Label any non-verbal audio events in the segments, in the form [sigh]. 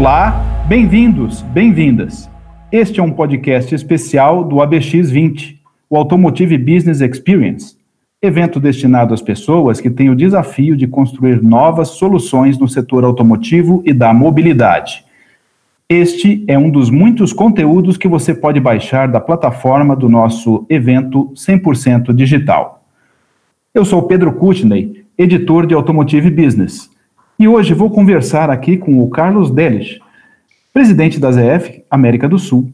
Olá, bem-vindos, bem-vindas. Este é um podcast especial do ABX20, o Automotive Business Experience, evento destinado às pessoas que têm o desafio de construir novas soluções no setor automotivo e da mobilidade. Este é um dos muitos conteúdos que você pode baixar da plataforma do nosso evento 100% digital. Eu sou Pedro Kutney, editor de Automotive Business. E hoje vou conversar aqui com o Carlos Delich, presidente da ZF América do Sul,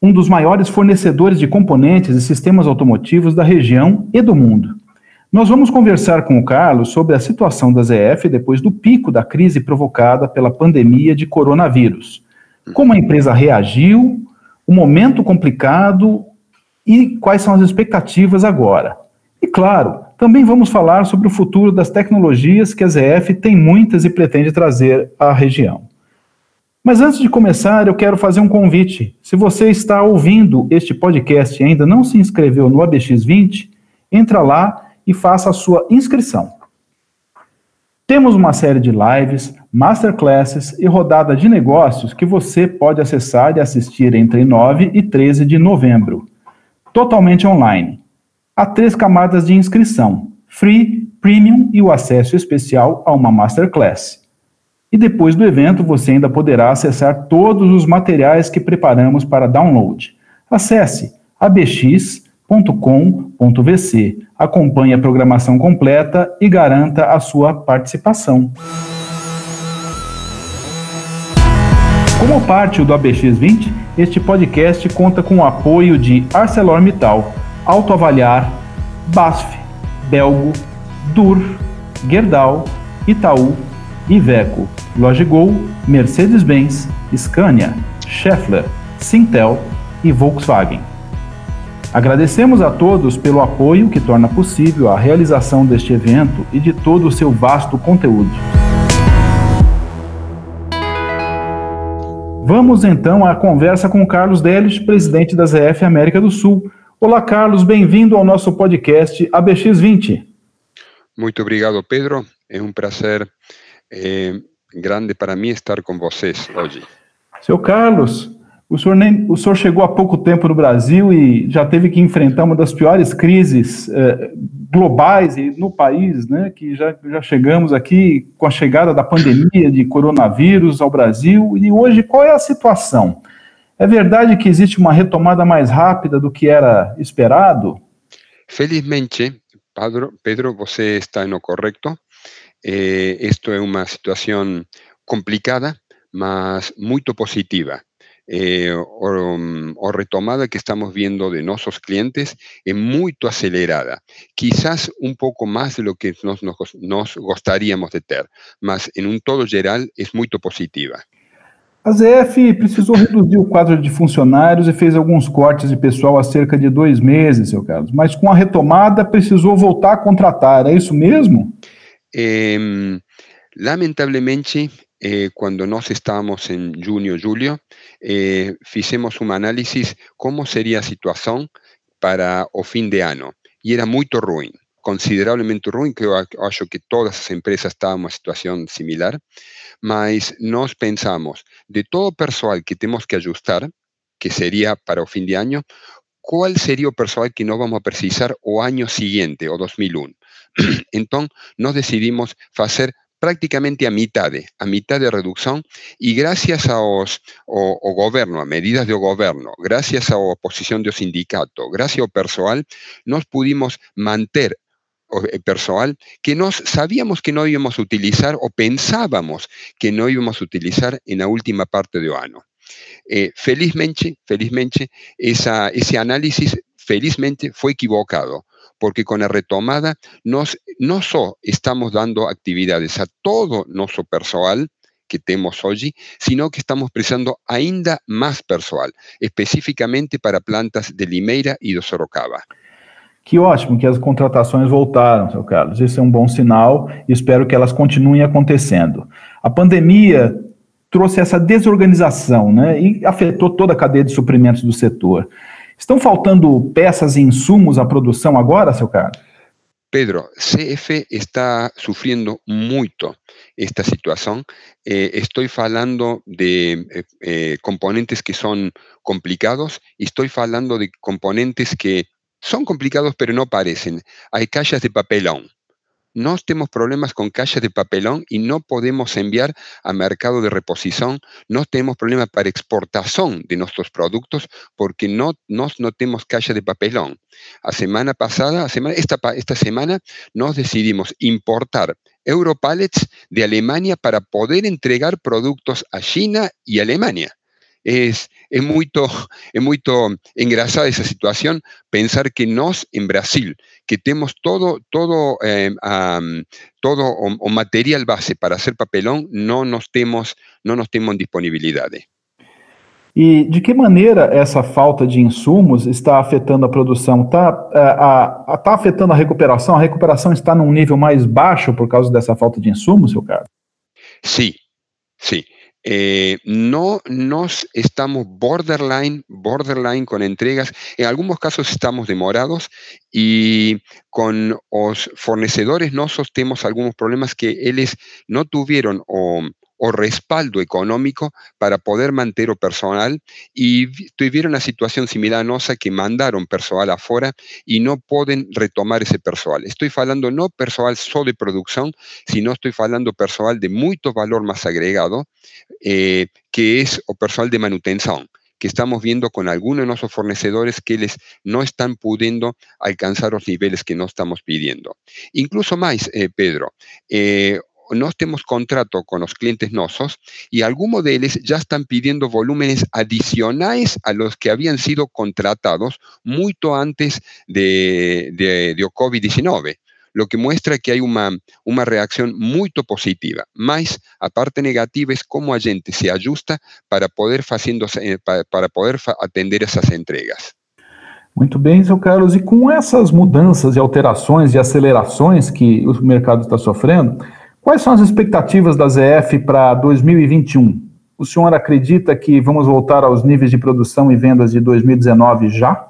um dos maiores fornecedores de componentes e sistemas automotivos da região e do mundo. Nós vamos conversar com o Carlos sobre a situação da ZF depois do pico da crise provocada pela pandemia de coronavírus. Como a empresa reagiu, o momento complicado e quais são as expectativas agora. E claro, também vamos falar sobre o futuro das tecnologias que a ZF tem muitas e pretende trazer à região. Mas antes de começar, eu quero fazer um convite. Se você está ouvindo este podcast e ainda não se inscreveu no ABX20, entra lá e faça a sua inscrição. Temos uma série de lives, masterclasses e rodada de negócios que você pode acessar e assistir entre 9 e 13 de novembro, totalmente online. Há três camadas de inscrição: Free, Premium e o acesso especial a uma Masterclass. E depois do evento você ainda poderá acessar todos os materiais que preparamos para download. Acesse abx.com.vc, acompanhe a programação completa e garanta a sua participação. Como parte do ABX20, este podcast conta com o apoio de ArcelorMittal autoavaliar, BASF, Belgo, Dur, Gerdau, Itaú, Iveco, Logigol, Mercedes-Benz, Scania, Schaeffler, Sintel e Volkswagen. Agradecemos a todos pelo apoio que torna possível a realização deste evento e de todo o seu vasto conteúdo. Vamos então à conversa com Carlos Delis, presidente da ZF América do Sul, Olá, Carlos, bem-vindo ao nosso podcast ABX20. Muito obrigado, Pedro. É um prazer é, grande para mim estar com vocês hoje. Seu Carlos, o senhor, nem, o senhor chegou há pouco tempo no Brasil e já teve que enfrentar uma das piores crises eh, globais e no país, né? Que já, já chegamos aqui com a chegada da pandemia de coronavírus ao Brasil. E hoje, qual é a situação? É verdade que existe uma retomada mais rápida do que era esperado? Felizmente, Pedro, Pedro você está no correto. Eh, é uma situação complicada, mas muito positiva. Eh, o, o, retomada que estamos viendo de nuestros clientes es muy acelerada. Quizás un poco más de lo que nos, nos, nos gostaríamos de ter, mas en un todo geral es muy positiva. A ZF precisou reduzir o quadro de funcionários e fez alguns cortes de pessoal há cerca de dois meses, seu Carlos. Mas com a retomada precisou voltar a contratar, é isso mesmo? Eh, lamentavelmente, eh, quando nós estávamos em junho, julho, eh, fizemos um análise como seria a situação para o fim de ano. E era muito ruim, consideravelmente ruim, que eu acho que todas as empresas estavam em uma situação similar. mas nos pensamos de todo personal que tenemos que ajustar, que sería para el fin de año, ¿cuál sería el personal que no vamos a precisar o año siguiente, o 2001? [clears throat] Entonces, nos decidimos hacer prácticamente a mitad, a mitad de reducción, y gracias a os, gobierno, a medidas de gobierno, gracias a oposición de sindicato, gracias al personal, nos pudimos mantener personal que nos sabíamos que no íbamos a utilizar o pensábamos que no íbamos a utilizar en la última parte de año. Eh, felizmente, felizmente ese análisis felizmente fue equivocado, porque con la retomada nos, no solo estamos dando actividades a todo nuestro personal que tenemos hoy, sino que estamos precisando ainda más personal, específicamente para plantas de Limeira y de Sorocaba. Que ótimo que as contratações voltaram, seu Carlos. Esse é um bom sinal e espero que elas continuem acontecendo. A pandemia trouxe essa desorganização né, e afetou toda a cadeia de suprimentos do setor. Estão faltando peças e insumos à produção agora, seu Carlos? Pedro, CF está sufriendo mucho esta situación. Eh, de eh, eh, componentes que son complicados y estoy hablando de componentes que son complicados pero no parecen. Hay cajas de papelón no tenemos problemas con cajas de papelón y no podemos enviar a mercado de reposición, no tenemos problemas para exportación de nuestros productos porque no, no, tenemos caja de papelón. La semana pasada, esta, esta semana, nos decidimos importar Europallets de Alemania para poder entregar productos a China y Alemania es, es muy es muy engrasada esa situación pensar que nos en Brasil, que tenemos todo, todo, eh, todo o, material base para hacer papelón, no nos tenemos, no nos tenemos en disponibilidad. E de que maneira essa falta de insumos está afetando a produção? Está tá afetando a recuperação? A recuperação está num nível mais baixo por causa dessa falta de insumos, seu Carlos? Sim, sim. Eh, no nos estamos borderline, borderline con entregas. En algunos casos estamos demorados y con los fornecedores no tenemos algunos problemas que ellos no tuvieron o o respaldo económico para poder mantener personal y tuvieron una situación similar a nosa que mandaron personal afuera y no pueden retomar ese personal. Estoy hablando no personal solo de producción, sino estoy hablando personal de mucho valor más agregado, eh, que es o personal de manutención que estamos viendo con algunos de nuestros fornecedores que les no están pudiendo alcanzar los niveles que no estamos pidiendo. Incluso más, eh, Pedro, eh, no tenemos contrato con los clientes nosos y algunos de ellos ya están pidiendo volúmenes adicionales a los que habían sido contratados mucho antes de, de, COVID-19 lo que muestra que hay una, una reacción muy positiva. Más, aparte negativa, es cómo la gente se ajusta para poder, eh, para, para poder atender esas entregas. Muito bem, seu Carlos. E com essas mudanças e alterações e acelerações que o mercado está sofrendo, Quais são as expectativas da ZF para 2021? O senhor acredita que vamos voltar aos níveis de produção e vendas de 2019 já?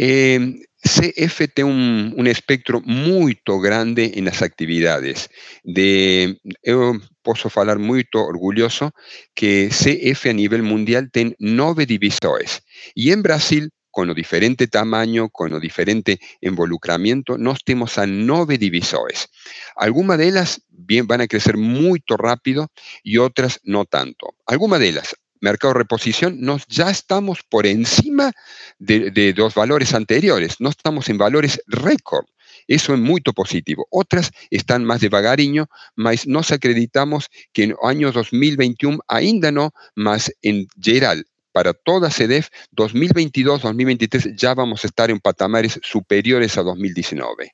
Eh, CF tem um, um espectro muito grande em as atividades. De, eu posso falar muito orgulhoso que CF a nível mundial tem nove divisões. E em Brasil con diferente tamaño, con diferente involucramiento, nos tenemos a nueve divisores. Algunas de ellas bien, van a crecer muy rápido y otras no tanto. Algunas de ellas, mercado de reposición, nos ya estamos por encima de, de los valores anteriores, no estamos en valores récord. Eso es muy positivo. Otras están más devagariño, mas nos acreditamos que en año 2021 ainda no, más en general para toda CEDEF, 2022-2023 já vamos estar em patamares superiores a 2019.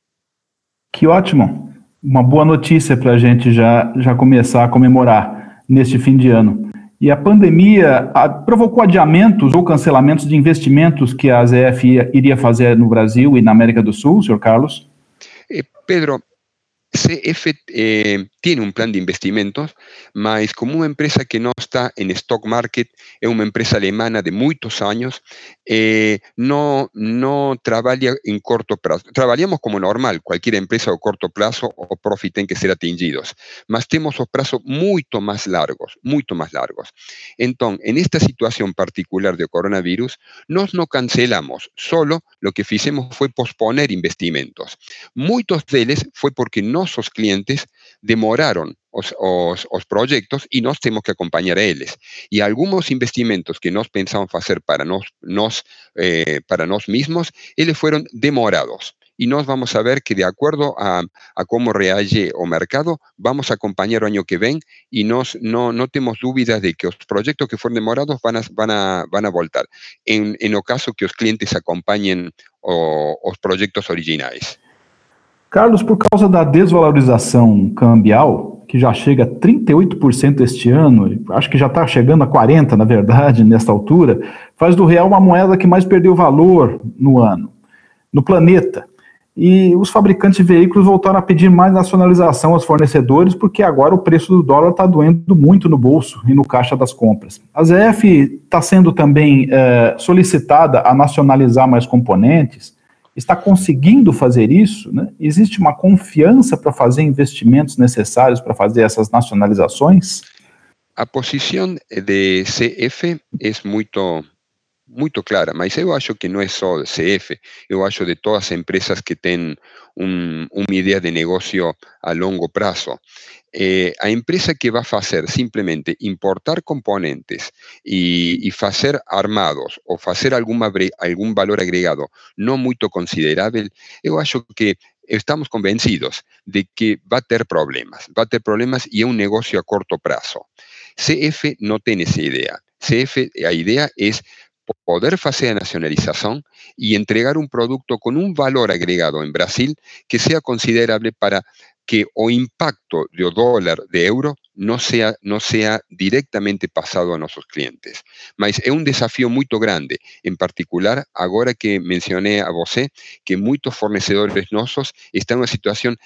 Que ótimo! Uma boa notícia para a gente já, já começar a comemorar neste fim de ano. E a pandemia a, provocou adiamentos ou cancelamentos de investimentos que a ZF iria fazer no Brasil e na América do Sul, senhor Carlos? Eh, Pedro, CF eh, tiene un plan de investimentos, mas como una empresa que no está en stock market, es una empresa alemana de muchos años, eh, no trabaja en corto plazo. Trabajamos como normal, cualquier empresa o corto plazo o profit tienen que ser atingidos, mas tenemos los plazos mucho más largos, mucho más largos. Entonces, en esta situación particular de coronavirus, nos no cancelamos, solo lo que hicimos fue posponer investimentos. Muchos de ellos fue porque no nuestros clientes demoraron los proyectos y nos tenemos que acompañar a ellos. Y algunos investimentos que nos pensamos hacer para nos, nos eh, para nos mismos, ellos fueron demorados. Y nos vamos a ver que de acuerdo a, a cómo reage o mercado, vamos a acompañar el año que ven y nos, no, no tenemos dudas de que los proyectos que fueron demorados van a, van a, van a voltar, en, en el caso que los clientes acompañen los proyectos originales. Carlos, por causa da desvalorização cambial, que já chega a 38% este ano, acho que já está chegando a 40%, na verdade, nesta altura, faz do real uma moeda que mais perdeu valor no ano, no planeta. E os fabricantes de veículos voltaram a pedir mais nacionalização aos fornecedores, porque agora o preço do dólar está doendo muito no bolso e no caixa das compras. A ZF está sendo também é, solicitada a nacionalizar mais componentes está conseguindo fazer isso? Né? Existe uma confiança para fazer investimentos necessários para fazer essas nacionalizações? A posição de CF é muito muito clara, mas eu acho que não é só CF, eu acho de todas as empresas que têm um, uma ideia de negócio a longo prazo. Eh, a empresa que va a hacer simplemente importar componentes y, hacer armados o hacer algún valor agregado no muy considerable, yo acho que estamos convencidos de que va a tener problemas, va a tener problemas y es un negocio a corto plazo. CF no tiene esa idea. CF, la idea es poder hacer la nacionalización y entregar un producto con un valor agregado en Brasil que sea considerable para que o impacto de dólar, de euro, no sea, no sea directamente pasado a nuestros clientes. Mas es un desafío muy grande, en particular, ahora que mencioné a vos que muchos fornecedores nuestros están en una situación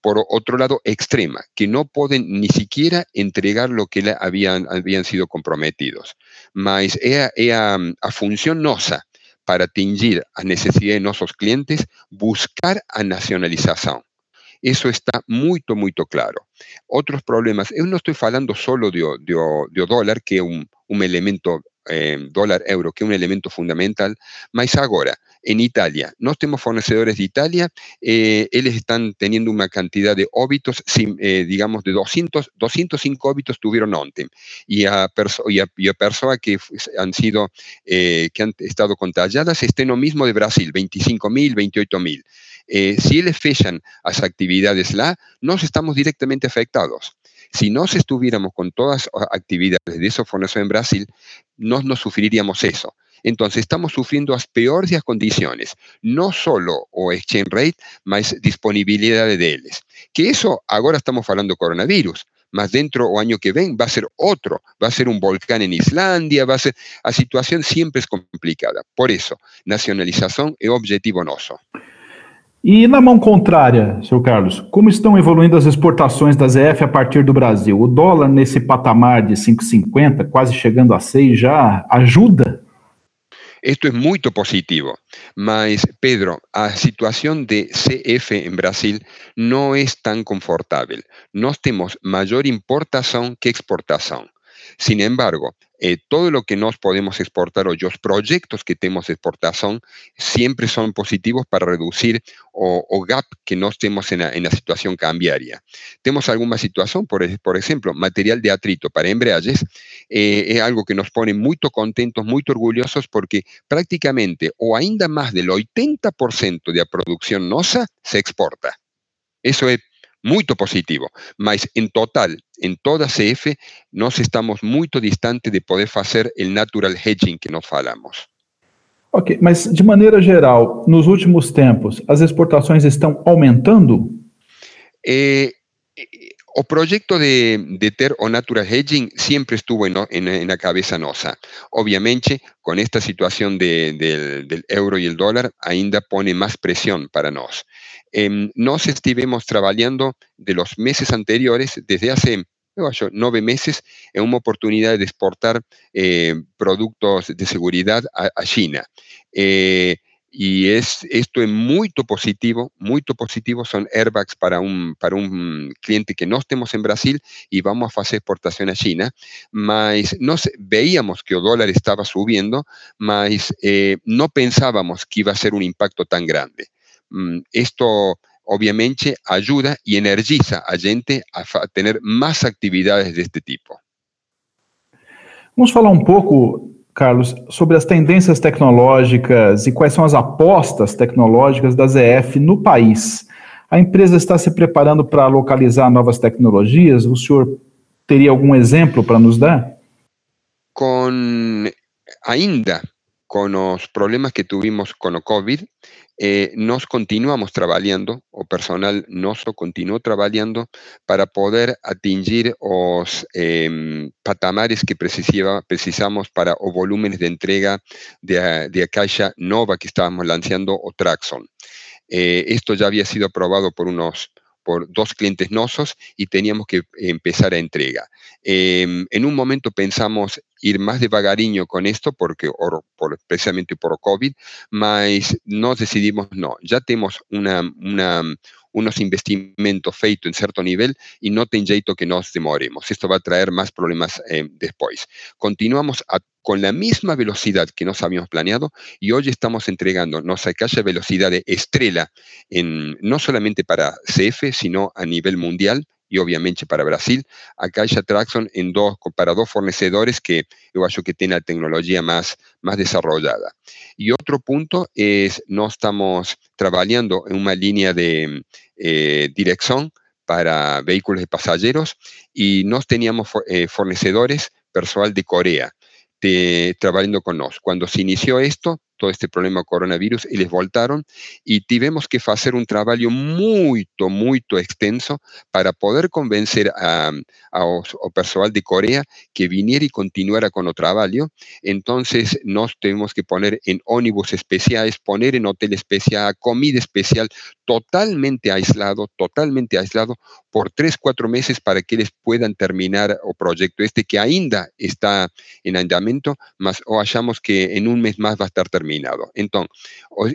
por otro lado, extrema, que no pueden ni siquiera entregar lo que habían, habían sido comprometidos. Mas es a, a función para atingir a necesidades de nuestros clientes, buscar a nacionalización. Eso está muy, muy claro. Otros problemas, yo no estoy hablando solo de, de, dólar, que es un, un elemento eh, dólar-euro, que es un elemento fundamental, mas ahora, en Italia, no tenemos fornecedores de Italia, eh, están teniendo una cantidad de óbitos, eh, digamos, de 200, 205 óbitos tuvieron ontem, y a, y a, personas que han sido, que han estado contagiadas, estén lo mismo de Brasil, 25.000, 28.000. Eh, si ellos fechan las actividades lá, nos estamos directamente afectados. Si no estuviéramos con todas las actividades de fondos en Brasil, no nos sufriríamos eso. Entonces, estamos sufriendo las peores condiciones, no solo o exchange rate, más disponibilidad de ellos. Que eso, ahora estamos hablando coronavirus, más dentro o año que ven va a ser otro, va a ser un volcán en Islandia, va a ser, la situación siempre es complicada. Por eso, nacionalización es objetivo noso. E na mão contrária, seu Carlos, como estão evoluindo as exportações da ZF a partir do Brasil? O dólar nesse patamar de 5,50, quase chegando a 6, já ajuda? Esto es muy positivo, mas Pedro, a situación de CF en Brasil no es tan confortable. Nós temos mayor importación que exportación. Sin embargo, eh, todo lo que nos podemos exportar o los proyectos que tenemos de exportación siempre son positivos para reducir o, gap que nos tenemos en la, situación cambiaria. Tenemos alguna situación, por, ejemplo, material de atrito para embreajes, eh, es algo que nos pone muy contentos, muy orgullosos porque prácticamente o ainda más del 80% de la producción nosa se exporta. Eso es muy positivo, mas en total, en toda CF, nos estamos muy distantes de poder hacer el natural hedging que nos falamos. Ok, mas de maneira geral, nos últimos tempos, as exportações estão aumentando? Eh, o proyecto de, de, ter o natural hedging siempre estuvo en, la cabeza nosa. Obviamente, con esta situación del euro y el dólar, ainda pone más presión para nos. Eh, nos estuvimos trabajando de los meses anteriores, desde hace nueve meses, en una oportunidad de exportar eh, productos de seguridad a, China. Eh, y es, esto es muy positivo, muy positivo, son airbags para un, cliente que no estemos en Brasil y vamos a hacer exportación a China, mas nos, veíamos que el dólar estaba subiendo, mas no pensábamos que iba a ser un impacto tan grande. Mm, esto obviamente ayuda y energiza a gente a tener más actividades de este tipo. Vamos falar um pouco, Carlos, sobre as tendências tecnológicas e quais são as apostas tecnológicas da ZF no país. A empresa está se preparando para localizar novas tecnologias? O senhor teria algum exemplo para nos dar? Com ainda con los problemas que tuvimos con el COVID, eh, nos continuamos trabajando, o personal noso continuó trabajando para poder atingir los em, patamares que precisamos para o volúmenes de entrega de, de nova que estábamos lanzando, o Traxon. Eh, esto ya había sido aprobado por unos por dos clientes nosos y teníamos que empezar a entrega. Em, en un momento pensamos ir más devagariño con esto, porque por, precisamente por COVID, mas nos decidimos no, ya tenemos una, unos investimentos feitos en cierto nivel y no ten jeito que nos demoremos. Esto va a traer más problemas eh, después. Continuamos con la misma velocidad que nos habíamos planeado y hoy estamos entregando nuestra calle velocidad de estrella en, no solamente para CF, sino a nivel mundial y obviamente para Brasil, acá hay Traxon en dos, para dos fornecedores que yo creo que tienen la tecnología más, más desarrollada. Y otro punto es, no estamos trabajando en una línea de eh, para vehículos de pasajeros y nos teníamos eh, fornecedores personal de Corea trabajando con nosotros. Cuando se inició esto, todo este problema coronavirus, y les voltaron y tuvimos que hacer un trabajo muy, muy extenso para poder convencer a, a, personal de Corea que viniera y continuara con el trabajo. Entonces nos tuvimos que poner en ónibus especiales, poner en hotel especial, comida especial, totalmente aislado, totalmente aislado por tres, cuatro meses para que les puedan terminar el proyecto este que ainda está en andamiento, más o hallamos que en un mes más va a estar terminado. Entonces,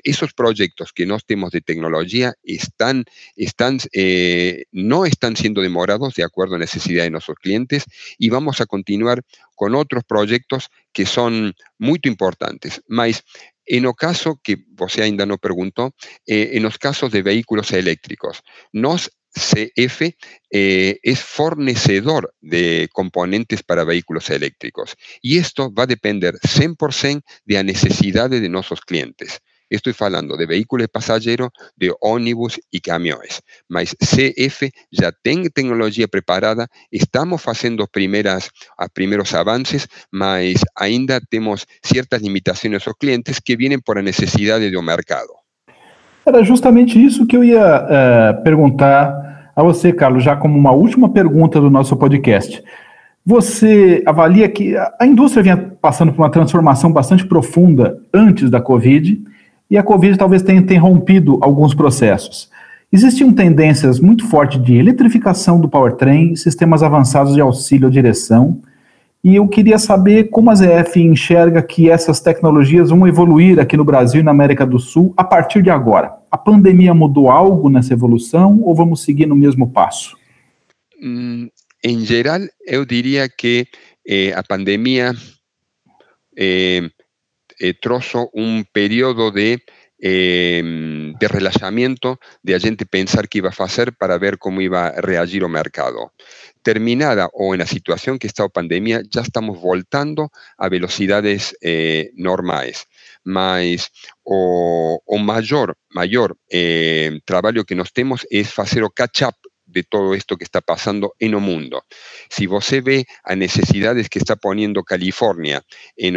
esos proyectos que no tenemos de tecnología están, están, eh, no están siendo demorados de acuerdo a la necesidad de nuestros clientes y vamos a continuar con otros proyectos que son muy importantes. Mas en el caso que usted ainda no preguntó, eh, en los casos de vehículos eléctricos, nos CF eh, es fornecedor de componentes para vehículos eléctricos y esto va a depender 100% de las necesidades de nuestros clientes. Estoy hablando de vehículos pasajeros, de ómnibus y camiones. Mas CF ya tiene tecnología preparada, estamos haciendo primeros avances, mas ainda tenemos ciertas limitaciones a los clientes que vienen por la necesidad de un mercado. Era justamente isso que eu ia uh, perguntar a você, Carlos, já como uma última pergunta do nosso podcast. Você avalia que a indústria vinha passando por uma transformação bastante profunda antes da Covid e a Covid talvez tenha interrompido alguns processos. Existiam tendências muito fortes de eletrificação do powertrain, sistemas avançados de auxílio à direção, e eu queria saber como a ZF enxerga que essas tecnologias vão evoluir aqui no Brasil e na América do Sul a partir de agora. A pandemia mudou algo nessa evolução ou vamos seguir no mesmo passo? Mm, em geral, eu diria que eh, a pandemia eh, eh, trouxe um período de Em, de de a gente pensar qué iba a hacer para ver cómo iba a reagir el mercado. Terminada o en la situación que está la pandemia, ya estamos voltando a velocidades eh, normales. Mas o, mayor, mayor eh, trabajo que nos tenemos es hacer o catch-up de todo esto que está pasando en el mundo. Si você ve a necesidades que está poniendo California en,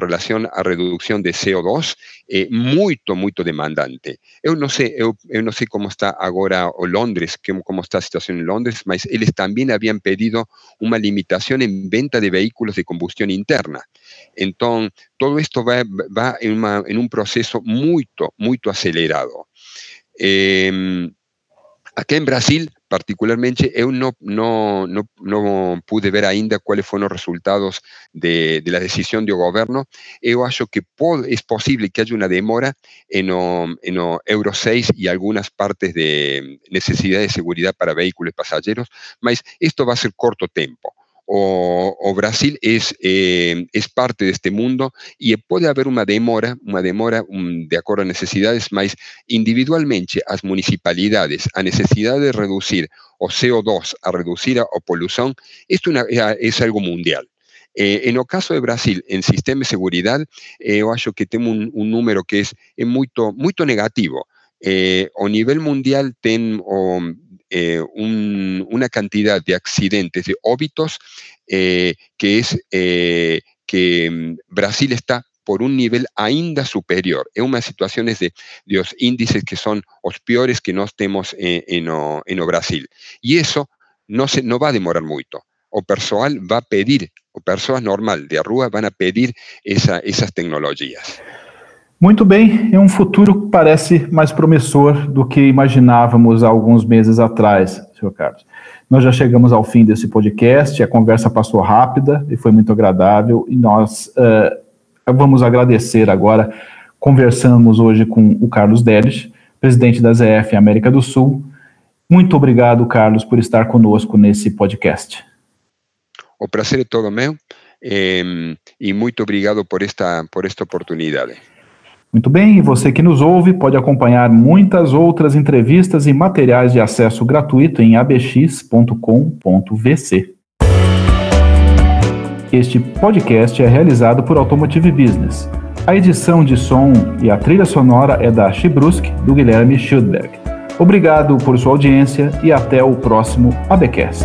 relación a reducción de CO2, eh, muy, muy demandante. Yo no sé, cómo está ahora o Londres, cómo, está la situación en Londres, pero ellos también habían pedido una limitación en venta de vehículos de combustión interna. Entonces, todo esto va, va en, un proceso muy, muy acelerado. Eh, Acá en Brasil, particularmente eu não, não, não, não pude ver ainda quais foram os resultados de, de decisão do governo. Eu acho que pode, é possível que haja uma demora em Euro 6 e algumas partes de necessidade de segurança para veículos passageiros, mas isto vai ser curto tempo. O, Brasil es, eh, es parte de este mundo y puede haber una demora, una demora de acuerdo a necesidades, más individualmente las municipalidades a necesidad de reducir o CO2, a reducir o polución, esto es algo mundial. Eh, en el caso de Brasil, en sistema de seguridad, eh, yo acho que tengo un, número que es muy, muy negativo. Eh, a nivel mundial, ten, eh, una cantidad de accidentes, de óbitos, eh, que es eh, que mm, Brasil está por un nivel ainda superior. Es una situaciones de, de los índices que son los peores que nos tenemos en, en, Brasil. Y eso no, se, no va a demorar mucho. O personal va a pedir, o personas normal de Arrua van a pedir esa, esas tecnologías. Muito bem, é um futuro que parece mais promissor do que imaginávamos há alguns meses atrás, senhor Carlos. Nós já chegamos ao fim desse podcast, a conversa passou rápida e foi muito agradável, e nós uh, vamos agradecer agora. Conversamos hoje com o Carlos Delis, presidente da ZF América do Sul. Muito obrigado, Carlos, por estar conosco nesse podcast. O prazer é todo meu eh, e muito obrigado por esta, por esta oportunidade. Muito bem, e você que nos ouve pode acompanhar muitas outras entrevistas e materiais de acesso gratuito em abx.com.vc. Este podcast é realizado por Automotive Business. A edição de som e a trilha sonora é da Chibrusk, do Guilherme Schildberg. Obrigado por sua audiência e até o próximo ABcast.